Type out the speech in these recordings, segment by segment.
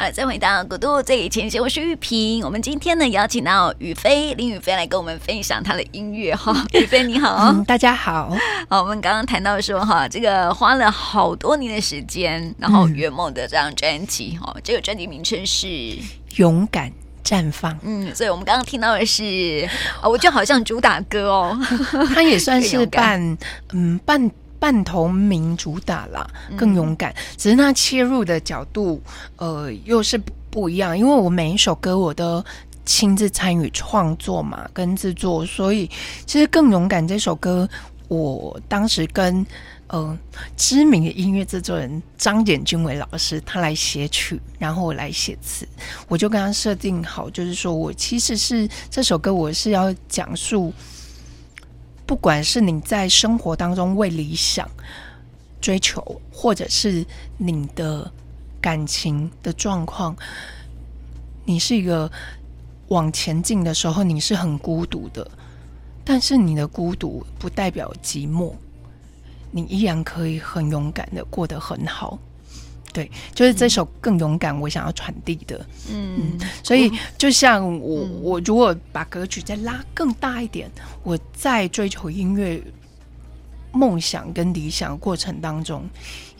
好，再回到古都最前线，我是玉萍。我们今天呢邀请到雨飞林雨飞来跟我们分享他的音乐哈。雨飞你好、嗯，大家好。好，我们刚刚谈到说哈，这个花了好多年的时间，然后圆梦的这张专辑哈，嗯、这个专辑名称是《勇敢绽放》。嗯，所以我们刚刚听到的是，我觉得好像主打歌哦，它也算是 半嗯半。半同名主打啦，更勇敢。嗯、只是那切入的角度，呃，又是不一样。因为我每一首歌我都亲自参与创作嘛，跟制作，所以其实更勇敢这首歌，我当时跟呃知名的音乐制作人张简君伟老师他来写曲，然后我来写词，我就跟他设定好，就是说我其实是这首歌我是要讲述。不管是你在生活当中为理想追求，或者是你的感情的状况，你是一个往前进的时候，你是很孤独的，但是你的孤独不代表寂寞，你依然可以很勇敢的过得很好。对，就是这首更勇敢，我想要传递的。嗯，嗯，所以就像我，嗯、我如果把格局再拉更大一点，我在追求音乐梦想跟理想的过程当中，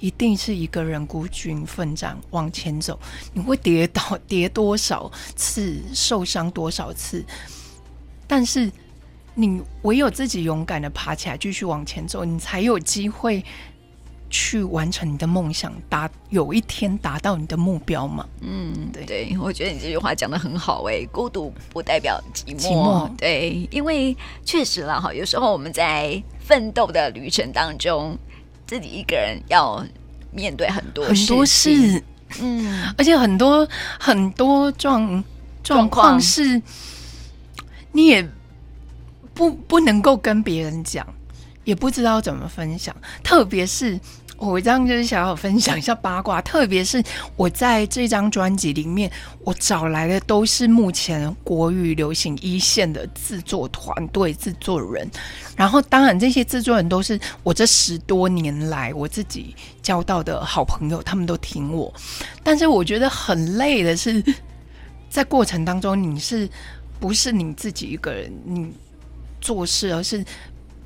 一定是一个人孤军奋战往前走。你会跌倒，跌多少次，受伤多少次，但是你唯有自己勇敢的爬起来，继续往前走，你才有机会。去完成你的梦想，达有一天达到你的目标嘛？嗯，对。对，我觉得你这句话讲的很好哎，孤独不代表寂寞，寂寞。对，因为确实了哈，有时候我们在奋斗的旅程当中，自己一个人要面对很多很多事，嗯，而且很多很多状状况是，你也不不能够跟别人讲，也不知道怎么分享，特别是。我这样就是想要分享一下八卦，特别是我在这张专辑里面，我找来的都是目前国语流行一线的制作团队、制作人。然后，当然这些制作人都是我这十多年来我自己交到的好朋友，他们都听我。但是我觉得很累的是，在过程当中，你是不是你自己一个人你做事，而是。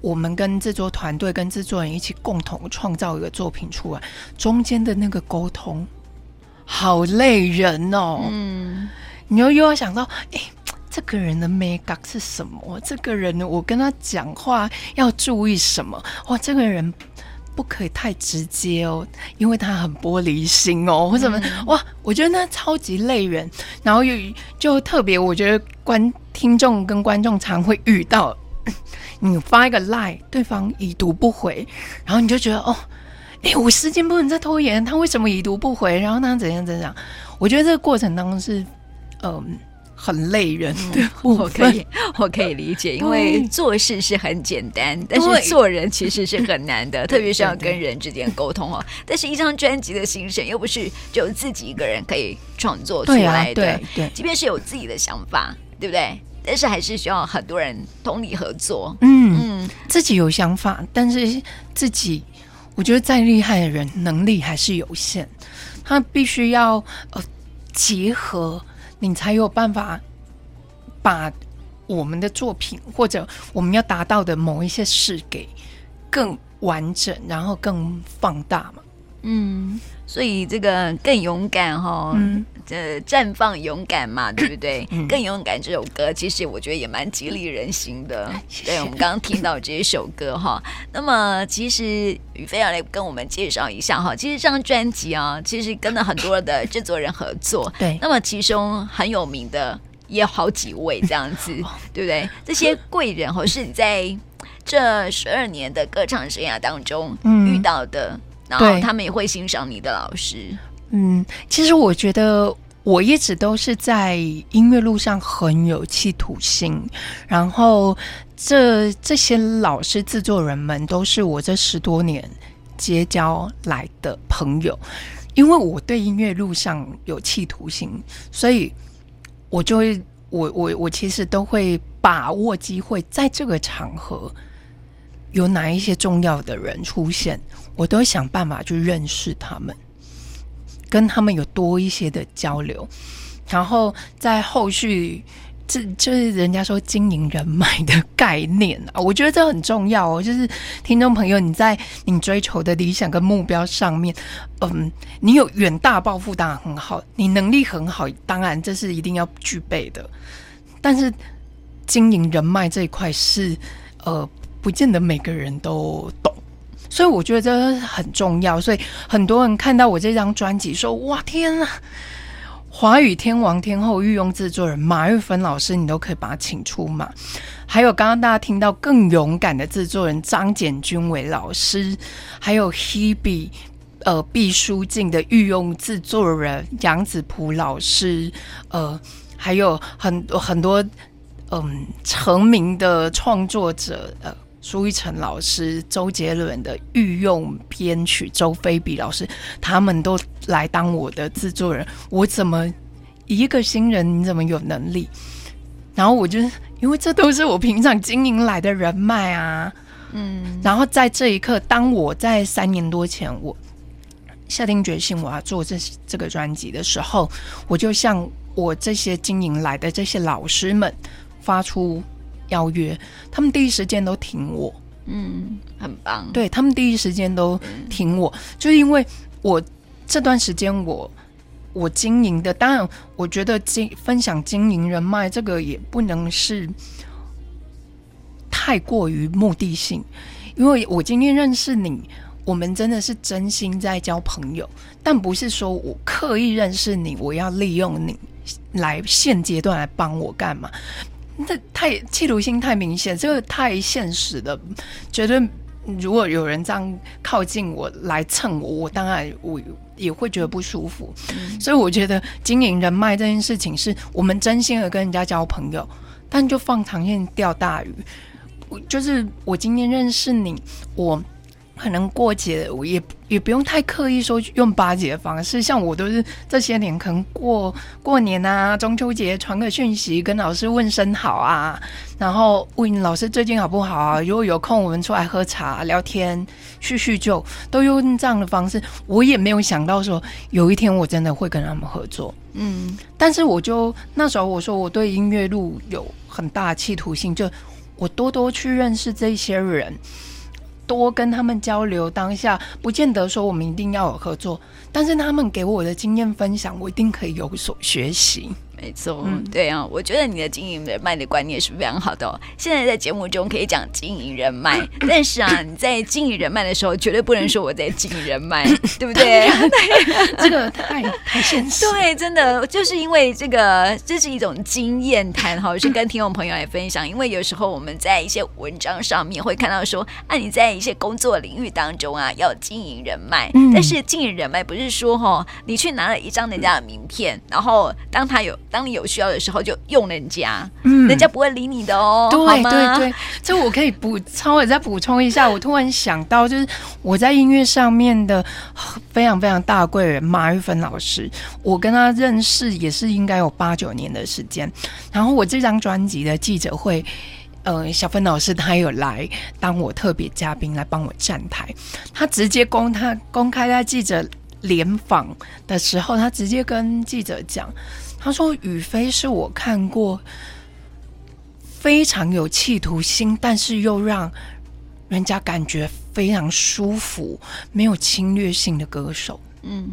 我们跟制作团队、跟制作人一起共同创造一个作品出来，中间的那个沟通好累人哦。嗯，你又又要想到，哎，这个人的美感是什么？这个人呢，我跟他讲话要注意什么？哇，这个人不可以太直接哦，因为他很玻璃心哦，或什么？嗯、哇，我觉得那超级累人。然后又就特别，我觉得观听众跟观众常会遇到。你发一个 line，对方已读不回，然后你就觉得哦，哎、欸，我时间不能再拖延，他为什么已读不回？然后他怎样怎样？我觉得这个过程当中是，嗯、呃，很累人的。嗯、我可以，我可以理解，因为做事是很简单，但是做人其实是很难的，特别是要跟人之间沟通哦。但是一张专辑的形成又不是就自己一个人可以创作出来的，对、啊、对，对，即便是有自己的想法，对不对？但是还是需要很多人同理合作。嗯嗯，自己有想法，但是自己，我觉得再厉害的人，能力还是有限。他必须要呃结合，你才有办法把我们的作品或者我们要达到的某一些事给更完整，然后更放大嘛。嗯。所以这个更勇敢哈，嗯，这绽放勇敢嘛，对不对？嗯、更勇敢这首歌，其实我觉得也蛮激励人心的。对，我们刚刚听到这一首歌哈，那么其实宇飞要来跟我们介绍一下哈，其实这张专辑啊，其实跟了很多的制作人合作，对。那么其中很有名的也有好几位这样子，对不对？这些贵人哈，是你在这十二年的歌唱生涯当中遇到的。嗯然后他们也会欣赏你的老师。嗯，其实我觉得我一直都是在音乐路上很有企图心。然后这这些老师、制作人们都是我这十多年结交来的朋友。因为我对音乐路上有企图心，所以我就会，我我我其实都会把握机会，在这个场合有哪一些重要的人出现。我都会想办法去认识他们，跟他们有多一些的交流，然后在后续。这就是人家说经营人脉的概念啊，我觉得这很重要哦。就是听众朋友，你在你追求的理想跟目标上面，嗯，你有远大抱负当然很好，你能力很好，当然这是一定要具备的。但是经营人脉这一块是呃，不见得每个人都懂，所以我觉得这很重要。所以很多人看到我这张专辑说：“哇，天啊！”华语天王天后御用制作人马玉芬老师，你都可以把他请出马。还有刚刚大家听到更勇敢的制作人张简君伟老师，还有 Hebe 呃毕书尽的御用制作人杨子璞老师，呃，还有很多很多嗯、成名的创作者呃。苏一成老师、周杰伦的御用编曲周菲比老师，他们都来当我的制作人。我怎么一个新人，你怎么有能力？然后我就因为这都是我平常经营来的人脉啊，嗯。然后在这一刻，当我在三年多前我下定决心我要做这这个专辑的时候，我就向我这些经营来的这些老师们发出。邀约，他们第一时间都挺我，嗯，很棒。对，他们第一时间都挺我，嗯、就因为我这段时间我我经营的，当然我觉得经分享经营人脉这个也不能是太过于目的性，因为我今天认识你，我们真的是真心在交朋友，但不是说我刻意认识你，我要利用你来现阶段来帮我干嘛。这太企图心太明显，这个太现实的。觉得如果有人这样靠近我来蹭我，我当然我也会觉得不舒服。嗯、所以我觉得经营人脉这件事情，是我们真心的跟人家交朋友，但就放长线钓大鱼。我就是我今天认识你，我。可能过节，我也也不用太刻意说用巴结的方式，像我都是这些年可能过过年啊、中秋节传个讯息跟老师问声好啊，然后问老师最近好不好啊？如果有空我们出来喝茶聊天叙叙旧，都用这样的方式。我也没有想到说有一天我真的会跟他们合作，嗯，但是我就那时候我说我对音乐路有很大的企图性，就我多多去认识这些人。多跟他们交流，当下不见得说我们一定要有合作，但是他们给我的经验分享，我一定可以有所学习。没错，嗯，对啊，我觉得你的经营人脉的观念是非常好的哦。现在在节目中可以讲经营人脉，但是啊，你在经营人脉的时候，绝对不能说我在经营人脉，对不对？这个 太太现实。对，真的就是因为这个，这是一种经验谈哈，是跟听众朋友来分享。因为有时候我们在一些文章上面会看到说，啊，你在一些工作领域当中啊，要经营人脉，嗯，但是经营人脉不是说哈，你去拿了一张人家的名片，然后当他有。当你有需要的时候，就用人家，嗯，人家不会理你的哦。对？对对，这我可以补 稍微再补充一下。我突然想到，就是我在音乐上面的非常非常大的贵人马玉芬老师，我跟他认识也是应该有八九年的时间。然后我这张专辑的记者会，呃，小芬老师他有来当我特别嘉宾来帮我站台，他直接公他公开在记者联访的时候，他直接跟记者讲。他说：“雨飞是我看过非常有企图心，但是又让人家感觉非常舒服、没有侵略性的歌手。”嗯，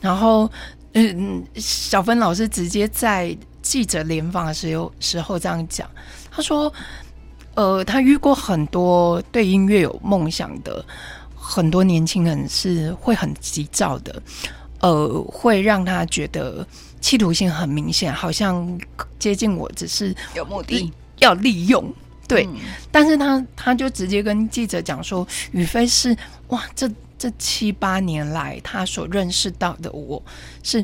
然后，嗯，小芬老师直接在记者联访的时候时候这样讲。他说：“呃，他遇过很多对音乐有梦想的很多年轻人，是会很急躁的，呃，会让他觉得。”企图性很明显，好像接近我只是有目的要利用，对。嗯、但是他他就直接跟记者讲说，宇飞是哇，这这七八年来他所认识到的我是，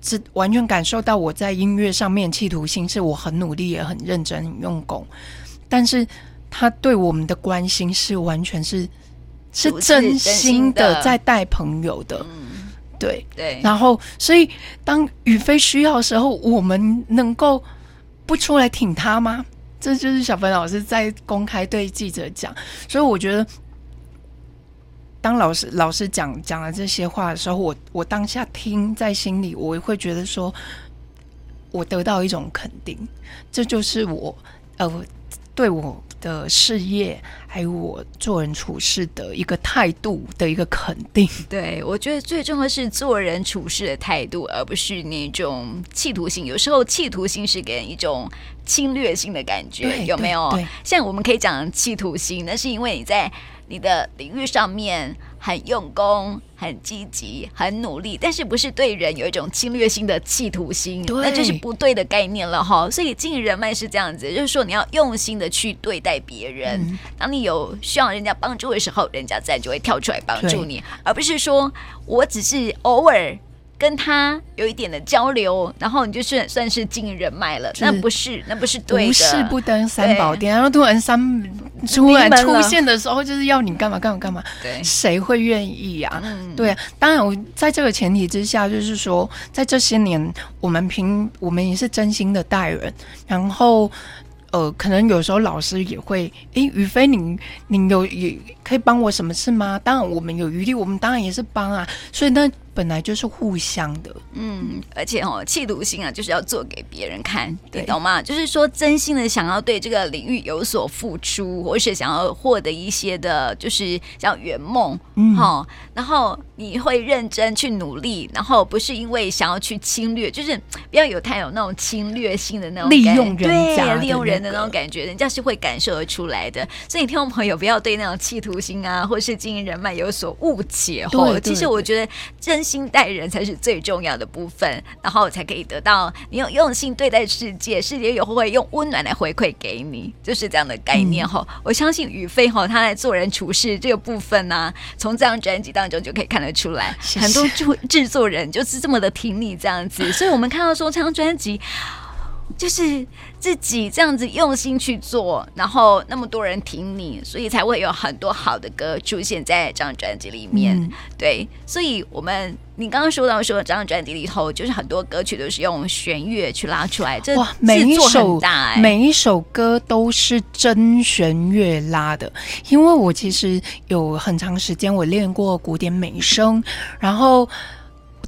是完全感受到我在音乐上面企图心，是我很努力也很认真很用功。但是他对我们的关心是完全是是真心的在带朋友的。对对，然后所以当宇飞需要的时候，我们能够不出来挺他吗？这就是小芬老师在公开对记者讲。所以我觉得当老师老师讲讲了这些话的时候，我我当下听在心里，我会觉得说，我得到一种肯定，这就是我呃对我的事业还有我做人处事的一个态度的一个肯定。对，我觉得最重要的是做人处事的态度，而不是那种企图心。有时候企图心是给人一种侵略性的感觉，有没有？像我们可以讲企图心，那是因为你在。你的领域上面很用功、很积极、很努力，但是不是对人有一种侵略性的企图心，那就是不对的概念了哈。所以经营人脉是这样子，就是说你要用心的去对待别人，嗯、当你有需要人家帮助的时候，人家自然就会跳出来帮助你，而不是说我只是偶尔。跟他有一点的交流，然后你就是算是经营人脉了，那不是，那不是对的。无事不登三宝殿，然后突然三突然出现的时候，就是要你干嘛干嘛干嘛？对，谁会愿意呀、啊？嗯、对啊，当然，我在这个前提之下，就是说，在这些年，我们平我们也是真心的待人，然后。呃，可能有时候老师也会，诶，宇飞，你你有也可以帮我什么事吗？当然，我们有余力，我们当然也是帮啊。所以那本来就是互相的，嗯，而且哦，企图心啊，就是要做给别人看，你，懂吗？就是说，真心的想要对这个领域有所付出，或是想要获得一些的，就是叫圆梦，嗯，好，然后你会认真去努力，然后不是因为想要去侵略，就是不要有太有那种侵略性的那种利用人家，利用人。的那种感觉，人家是会感受得出来的。所以，听众朋友不要对那种企图心啊，或是经营人脉有所误解。哦，其实我觉得真心待人才是最重要的部分，然后才可以得到你用用心对待世界，世界也会用温暖来回馈给你，就是这样的概念。哈、嗯，我相信宇飞哈，他在做人处事这个部分呢、啊，从这张专辑当中就可以看得出来，很多制制作人就是这么的挺你这样子。所以我们看到说这张专辑。就是自己这样子用心去做，然后那么多人听你，所以才会有很多好的歌出现在这张专辑里面。嗯、对，所以我们你刚刚说到说这张专辑里头，就是很多歌曲都是用弦乐去拉出来，这每一首大、欸、每一首歌都是真弦乐拉的。因为我其实有很长时间我练过古典美声，然后。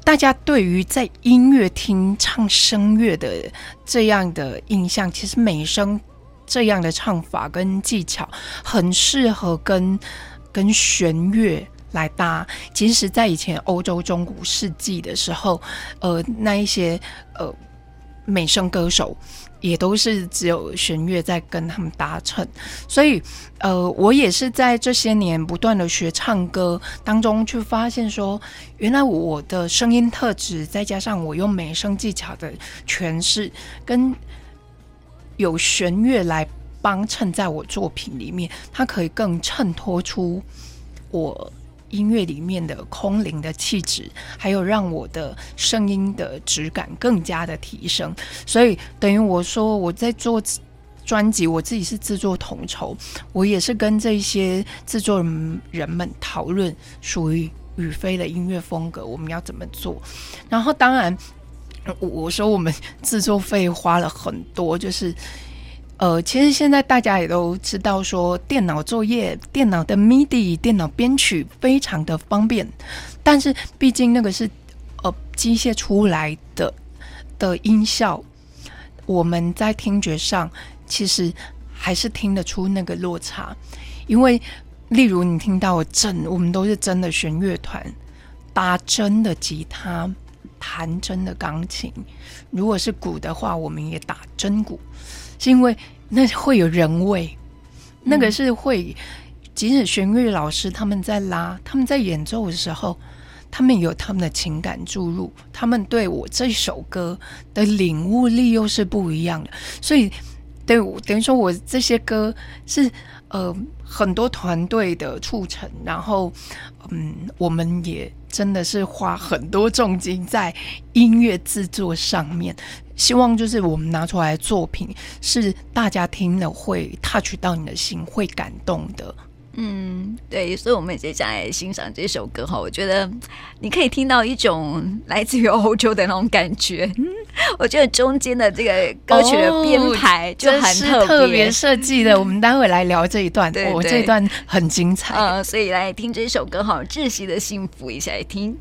大家对于在音乐厅唱声乐的这样的印象，其实美声这样的唱法跟技巧很适合跟跟弦乐来搭。其实，在以前欧洲中古世纪的时候，呃，那一些呃美声歌手。也都是只有弦乐在跟他们搭衬，所以，呃，我也是在这些年不断的学唱歌当中，去发现说，原来我的声音特质，再加上我用美声技巧的诠释，跟有弦乐来帮衬在我作品里面，它可以更衬托出我。音乐里面的空灵的气质，还有让我的声音的质感更加的提升，所以等于我说我在做专辑，我自己是制作统筹，我也是跟这些制作人人们讨论属于宇飞的音乐风格，我们要怎么做。然后当然，我说我们制作费花了很多，就是。呃，其实现在大家也都知道，说电脑作业、电脑的 MIDI、电脑编曲非常的方便，但是毕竟那个是呃机械出来的的音效，我们在听觉上其实还是听得出那个落差。因为例如你听到真，我们都是真的弦乐团，打真的吉他，弹真的钢琴；如果是鼓的话，我们也打真鼓。是因为那会有人味，那个是会，即使弦乐老师他们在拉，他们在演奏的时候，他们有他们的情感注入，他们对我这首歌的领悟力又是不一样的，所以，对，等于说我这些歌是呃很多团队的促成，然后嗯，我们也真的是花很多重金在音乐制作上面。希望就是我们拿出来的作品是大家听了会 touch 到你的心，会感动的。嗯，对，所以我们接下来欣赏这首歌哈，我觉得你可以听到一种来自于欧洲的那种感觉。嗯，我觉得中间的这个歌曲的编排就很特别，特别设计的。我们待会来聊这一段，我这一段很精彩。嗯，所以来听这首歌哈，《窒息的幸福》，一起来听。